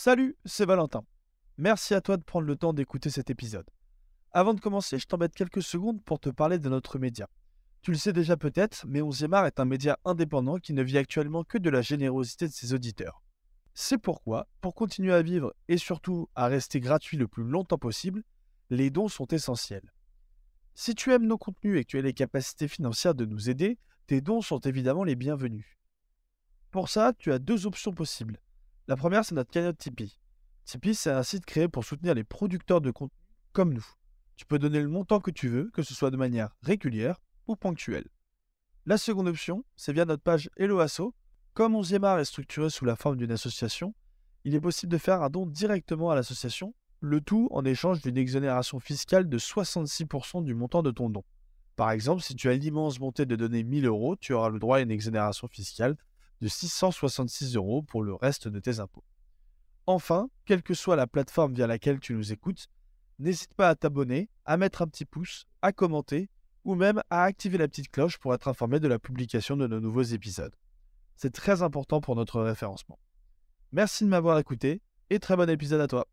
Salut, c'est Valentin. Merci à toi de prendre le temps d'écouter cet épisode. Avant de commencer, je t'embête quelques secondes pour te parler de notre média. Tu le sais déjà peut-être, mais 11 art est un média indépendant qui ne vit actuellement que de la générosité de ses auditeurs. C'est pourquoi, pour continuer à vivre et surtout à rester gratuit le plus longtemps possible, les dons sont essentiels. Si tu aimes nos contenus et que tu as les capacités financières de nous aider, tes dons sont évidemment les bienvenus. Pour ça, tu as deux options possibles. La première, c'est notre cagnotte Tipeee. Tipeee, c'est un site créé pour soutenir les producteurs de contenu comme nous. Tu peux donner le montant que tu veux, que ce soit de manière régulière ou ponctuelle. La seconde option, c'est via notre page Hello Asso. Comme 11e art est structuré sous la forme d'une association, il est possible de faire un don directement à l'association, le tout en échange d'une exonération fiscale de 66% du montant de ton don. Par exemple, si tu as l'immense bonté de donner 1000 euros, tu auras le droit à une exonération fiscale de 666 euros pour le reste de tes impôts. Enfin, quelle que soit la plateforme via laquelle tu nous écoutes, n'hésite pas à t'abonner, à mettre un petit pouce, à commenter ou même à activer la petite cloche pour être informé de la publication de nos nouveaux épisodes. C'est très important pour notre référencement. Merci de m'avoir écouté et très bon épisode à toi.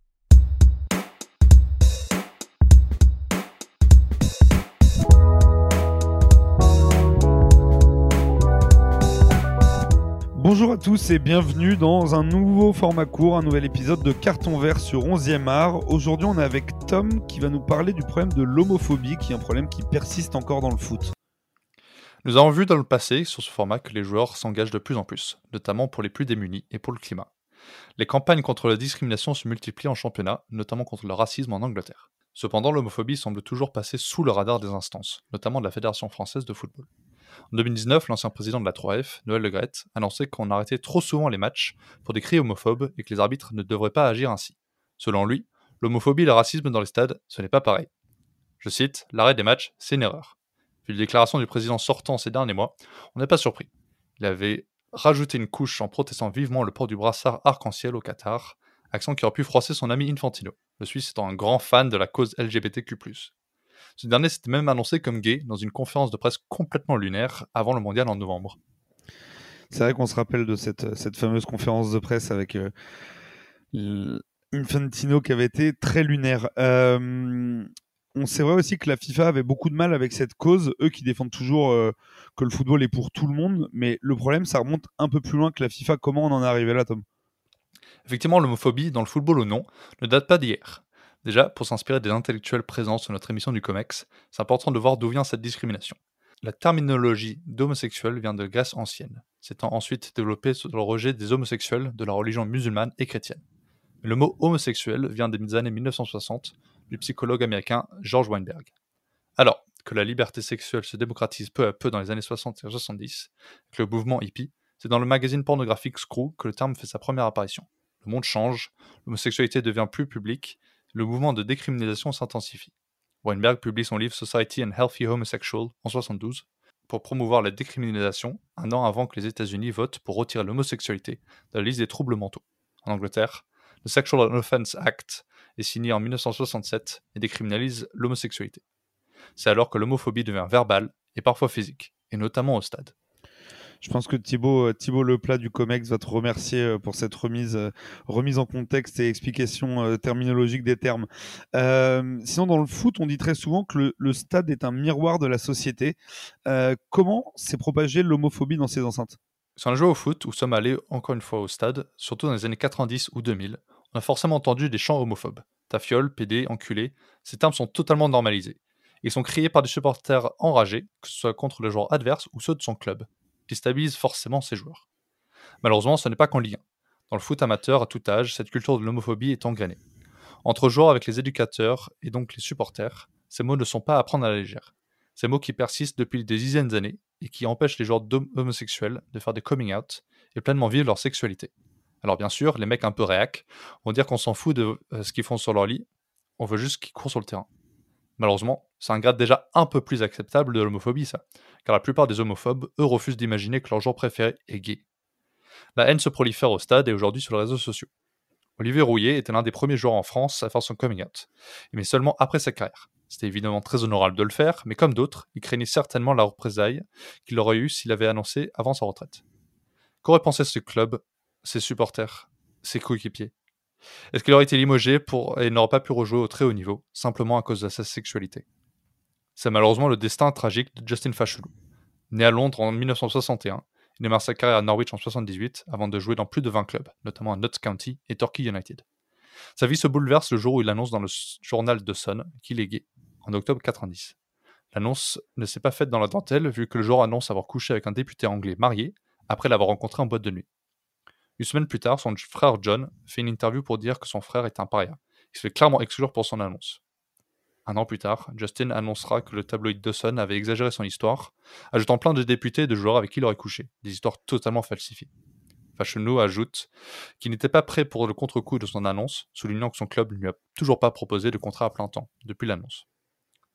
Bonjour à tous et bienvenue dans un nouveau format court, un nouvel épisode de Carton Vert sur 11e art. Aujourd'hui, on est avec Tom qui va nous parler du problème de l'homophobie, qui est un problème qui persiste encore dans le foot. Nous avons vu dans le passé sur ce format que les joueurs s'engagent de plus en plus, notamment pour les plus démunis et pour le climat. Les campagnes contre la discrimination se multiplient en championnat, notamment contre le racisme en Angleterre. Cependant, l'homophobie semble toujours passer sous le radar des instances, notamment de la Fédération française de football. En 2019, l'ancien président de la 3F, Noël Le Gret, annonçait qu'on arrêtait trop souvent les matchs pour des cris homophobes et que les arbitres ne devraient pas agir ainsi. Selon lui, l'homophobie et le racisme dans les stades, ce n'est pas pareil. Je cite, l'arrêt des matchs, c'est une erreur. Vu les déclarations du président sortant ces derniers mois, on n'est pas surpris. Il avait rajouté une couche en protestant vivement le port du brassard arc-en-ciel au Qatar, accent qui aurait pu froisser son ami Infantino, le Suisse étant un grand fan de la cause LGBTQ+. Ce dernier s'était même annoncé comme gay dans une conférence de presse complètement lunaire avant le mondial en novembre. C'est vrai qu'on se rappelle de cette, cette, fameuse conférence de presse avec euh, Infantino qui avait été très lunaire. Euh, on sait vrai aussi que la FIFA avait beaucoup de mal avec cette cause, eux qui défendent toujours euh, que le football est pour tout le monde, mais le problème, ça remonte un peu plus loin que la FIFA. Comment on en est arrivé là, Tom? Effectivement, l'homophobie, dans le football ou non, ne date pas d'hier. Déjà, pour s'inspirer des intellectuels présents sur notre émission du COMEX, c'est important de voir d'où vient cette discrimination. La terminologie d'homosexuel vient de Grèce ancienne, s'étant ensuite développée sur le rejet des homosexuels de la religion musulmane et chrétienne. Le mot homosexuel vient des années 1960 du psychologue américain George Weinberg. Alors que la liberté sexuelle se démocratise peu à peu dans les années 60 et 70, avec le mouvement hippie, c'est dans le magazine pornographique Screw que le terme fait sa première apparition. Le monde change, l'homosexualité devient plus publique, le mouvement de décriminalisation s'intensifie. Weinberg publie son livre Society and Healthy Homosexual en 72 pour promouvoir la décriminalisation un an avant que les États-Unis votent pour retirer l'homosexualité de la liste des troubles mentaux. En Angleterre, le Sexual Offense Act est signé en 1967 et décriminalise l'homosexualité. C'est alors que l'homophobie devient verbale et parfois physique, et notamment au stade. Je pense que Thibaut, euh, Thibaut Leplat du COMEX va te remercier euh, pour cette remise, euh, remise en contexte et explication terminologique des termes. sinon, dans le foot, on dit très souvent que le, stade est un miroir de la société. comment s'est propagée l'homophobie dans ces enceintes? Si on a au foot ou sommes allés encore une fois au stade, surtout dans les années 90 ou 2000, on a forcément entendu des chants homophobes. Tafiole, PD, enculé, ces termes sont totalement normalisés. Ils sont criés par des supporters enragés, que ce soit contre les joueurs adverses ou ceux de son club qui stabilise forcément ses joueurs. Malheureusement, ce n'est pas qu'en Ligue 1. Dans le foot amateur, à tout âge, cette culture de l'homophobie est engrainée. Entre joueurs avec les éducateurs et donc les supporters, ces mots ne sont pas à prendre à la légère. Ces mots qui persistent depuis des dizaines d'années et qui empêchent les joueurs homosexuels de faire des coming out et pleinement vivre leur sexualité. Alors bien sûr, les mecs un peu réac vont dire qu'on s'en fout de euh, ce qu'ils font sur leur lit, on veut juste qu'ils courent sur le terrain. Malheureusement, c'est un grade déjà un peu plus acceptable de l'homophobie, ça, car la plupart des homophobes, eux, refusent d'imaginer que leur genre préféré est gay. La haine se prolifère au stade et aujourd'hui sur les réseaux sociaux. Olivier Rouillet était l'un des premiers joueurs en France à faire son coming out, mais seulement après sa carrière. C'était évidemment très honorable de le faire, mais comme d'autres, il craignait certainement la représaille qu'il aurait eue s'il avait annoncé avant sa retraite. Qu'aurait pensé ce club, ses supporters, ses coéquipiers? Est-ce qu'il aurait été limogé pour... et n'aurait pas pu rejouer au très haut niveau, simplement à cause de sa sexualité? C'est malheureusement le destin tragique de Justin Fashulu. Né à Londres en 1961, il démarre sa carrière à Norwich en 1978 avant de jouer dans plus de 20 clubs, notamment à Notts County et Torquay United. Sa vie se bouleverse le jour où il annonce dans le journal The Sun qu'il est gay, en octobre 90. L'annonce ne s'est pas faite dans la dentelle, vu que le joueur annonce avoir couché avec un député anglais marié, après l'avoir rencontré en boîte de nuit. Une semaine plus tard, son frère John fait une interview pour dire que son frère est un paria. Il se fait clairement exclure pour son annonce. Un an plus tard, Justin annoncera que le tabloïd The avait exagéré son histoire, ajoutant plein de députés et de joueurs avec qui il aurait couché, des histoires totalement falsifiées. Fashionou ajoute qu'il n'était pas prêt pour le contre-coup de son annonce, soulignant que son club ne lui a toujours pas proposé de contrat à plein temps depuis l'annonce.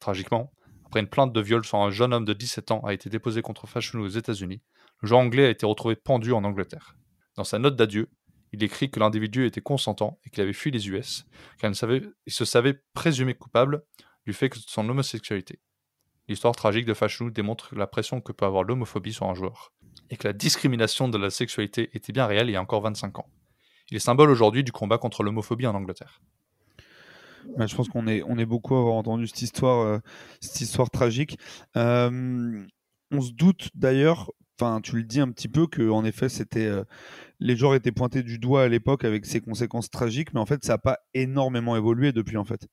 Tragiquement, après une plainte de viol sur un jeune homme de 17 ans a été déposée contre Fashionou aux États-Unis, le joueur anglais a été retrouvé pendu en Angleterre. Dans sa note d'adieu, il écrit que l'individu était consentant et qu'il avait fui les US, car il, se savait présumé coupable du fait de son homosexualité. L'histoire tragique de Fashionou démontre la pression que peut avoir l'homophobie sur un joueur, et que la discrimination de la sexualité était bien réelle il y a encore 25 ans. Il est symbole aujourd'hui du combat contre l'homophobie en Angleterre. Bah, je pense qu'on est, beaucoup à avoir entendu cette histoire, euh, histoire tragique. Euh, on se doute d'ailleurs, enfin tu le dis un petit peu, que en effet c'était, euh, les joueurs étaient pointés du doigt à l'époque avec ses conséquences tragiques, mais en fait ça n'a pas énormément évolué depuis en fait.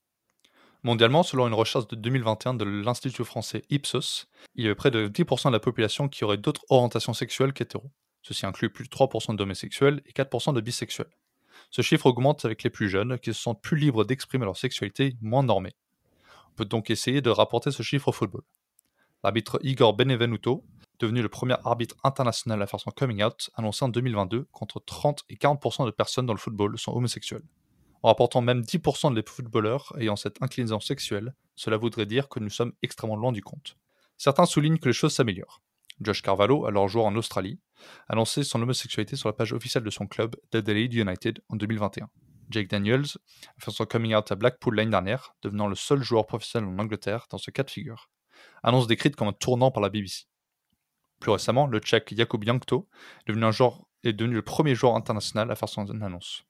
Mondialement, selon une recherche de 2021 de l'Institut français Ipsos, il y avait près de 10% de la population qui aurait d'autres orientations sexuelles qu'hétéros. Ceci inclut plus de 3% d'homosexuels et 4% de bisexuels. Ce chiffre augmente avec les plus jeunes qui se sentent plus libres d'exprimer leur sexualité moins normée. On peut donc essayer de rapporter ce chiffre au football. L'arbitre Igor Benevenuto, devenu le premier arbitre international à faire son coming out, annoncé en 2022 qu'entre 30 et 40% de personnes dans le football sont homosexuelles. En rapportant même 10% des footballeurs ayant cette inclinaison sexuelle, cela voudrait dire que nous sommes extrêmement loin du compte. Certains soulignent que les choses s'améliorent. Josh Carvalho, alors joueur en Australie, a lancé son homosexualité sur la page officielle de son club, Adelaide United, en 2021. Jake Daniels a fait son coming out à Blackpool l'année dernière, devenant le seul joueur professionnel en Angleterre dans ce cas de figure. Annonce décrite comme un tournant par la BBC. Plus récemment, le Tchèque Jakub Jankto est devenu, le premier joueur international à faire son annonce.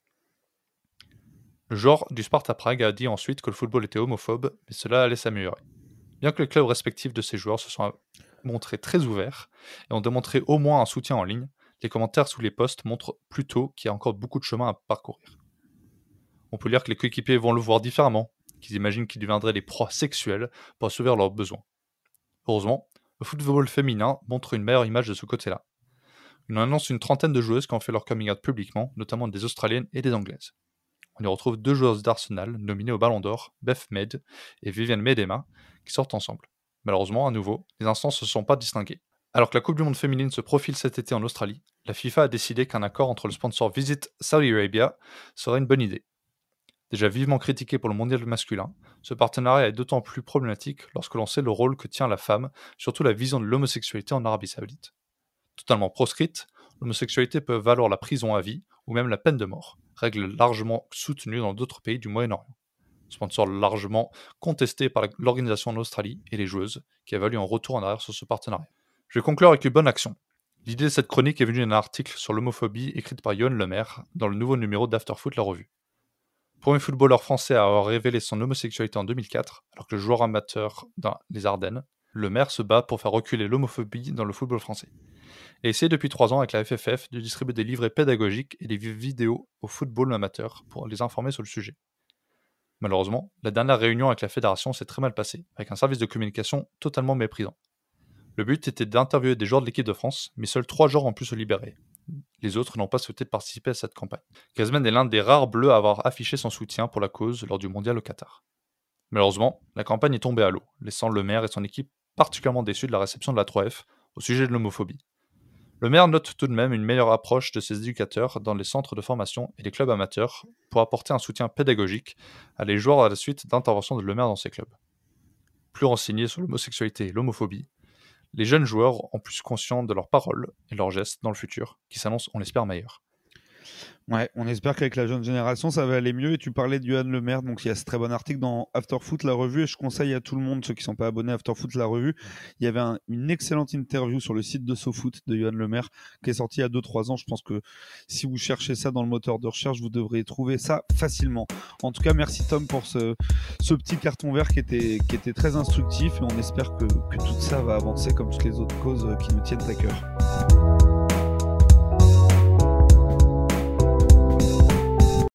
Le joueur du Sparta Prague a dit ensuite que le football était homophobe, mais cela allait s'améliorer. Bien que les clubs respectifs de ces joueurs se soient montrés très ouverts et ont démontré au moins un soutien en ligne, les commentaires sous les posts montrent plutôt qu'il y a encore beaucoup de chemin à parcourir. On peut lire que les coéquipiers vont le voir différemment, qu'ils imaginent qu'ils deviendraient des proies sexuelles pour assouvir leurs besoins. Heureusement, le football féminin montre une meilleure image de ce côté-là. On annonce une trentaine de joueuses qui ont fait leur coming out publiquement, notamment des Australiennes et des Anglaises on y retrouve deux joueuses d'Arsenal nominées au Ballon d'Or, Beth Med et Viviane Medema, qui sortent ensemble. Malheureusement, à nouveau, les instances ne se sont pas distinguées. Alors que la Coupe du Monde féminine se profile cet été en Australie, la FIFA a décidé qu'un accord entre le sponsor Visit Saudi Arabia serait une bonne idée. Déjà vivement critiqué pour le mondial masculin, ce partenariat est d'autant plus problématique lorsque l'on sait le rôle que tient la femme, surtout la vision de l'homosexualité en Arabie Saoudite. Totalement proscrite, l'homosexualité peut valoir la prison à vie ou même la peine de mort règle largement soutenue dans d'autres pays du Moyen-Orient. Sponsor largement contesté par l'organisation en Australie et les joueuses, qui a valu un retour en arrière sur ce partenariat. Je vais conclure avec une bonne action. L'idée de cette chronique est venue d'un article sur l'homophobie écrite par Yoann Lemaire dans le nouveau numéro d'Afterfoot La Revue. Premier footballeur français à avoir révélé son homosexualité en 2004, alors que le joueur amateur dans les Ardennes, Lemaire se bat pour faire reculer l'homophobie dans le football français et essaie depuis trois ans avec la FFF de distribuer des livrets pédagogiques et des vidéos au football amateur pour les informer sur le sujet. Malheureusement, la dernière réunion avec la fédération s'est très mal passée, avec un service de communication totalement méprisant. Le but était d'interviewer des joueurs de l'équipe de France, mais seuls trois joueurs ont pu se libérer. Les autres n'ont pas souhaité participer à cette campagne. Griezmann est l'un des rares bleus à avoir affiché son soutien pour la cause lors du mondial au Qatar. Malheureusement, la campagne est tombée à l'eau, laissant le maire et son équipe particulièrement déçus de la réception de la 3F au sujet de l'homophobie. Le maire note tout de même une meilleure approche de ses éducateurs dans les centres de formation et les clubs amateurs pour apporter un soutien pédagogique à les joueurs à la suite d'interventions de le maire dans ces clubs. Plus renseignés sur l'homosexualité et l'homophobie, les jeunes joueurs ont plus conscience de leurs paroles et leurs gestes dans le futur, qui s'annonce, on l'espère, meilleur. Ouais, on espère qu'avec la jeune génération, ça va aller mieux. Et tu parlais de Johan Lemaire, donc il y a ce très bon article dans Afterfoot, la revue. Et je conseille à tout le monde, ceux qui ne sont pas abonnés à Afterfoot, la revue. Il y avait une excellente interview sur le site de SoFoot de Johan Lemaire qui est sorti il y a 2-3 ans. Je pense que si vous cherchez ça dans le moteur de recherche, vous devrez trouver ça facilement. En tout cas, merci Tom pour ce, petit carton vert qui était, très instructif. Et on espère que tout ça va avancer comme toutes les autres causes qui nous tiennent à cœur.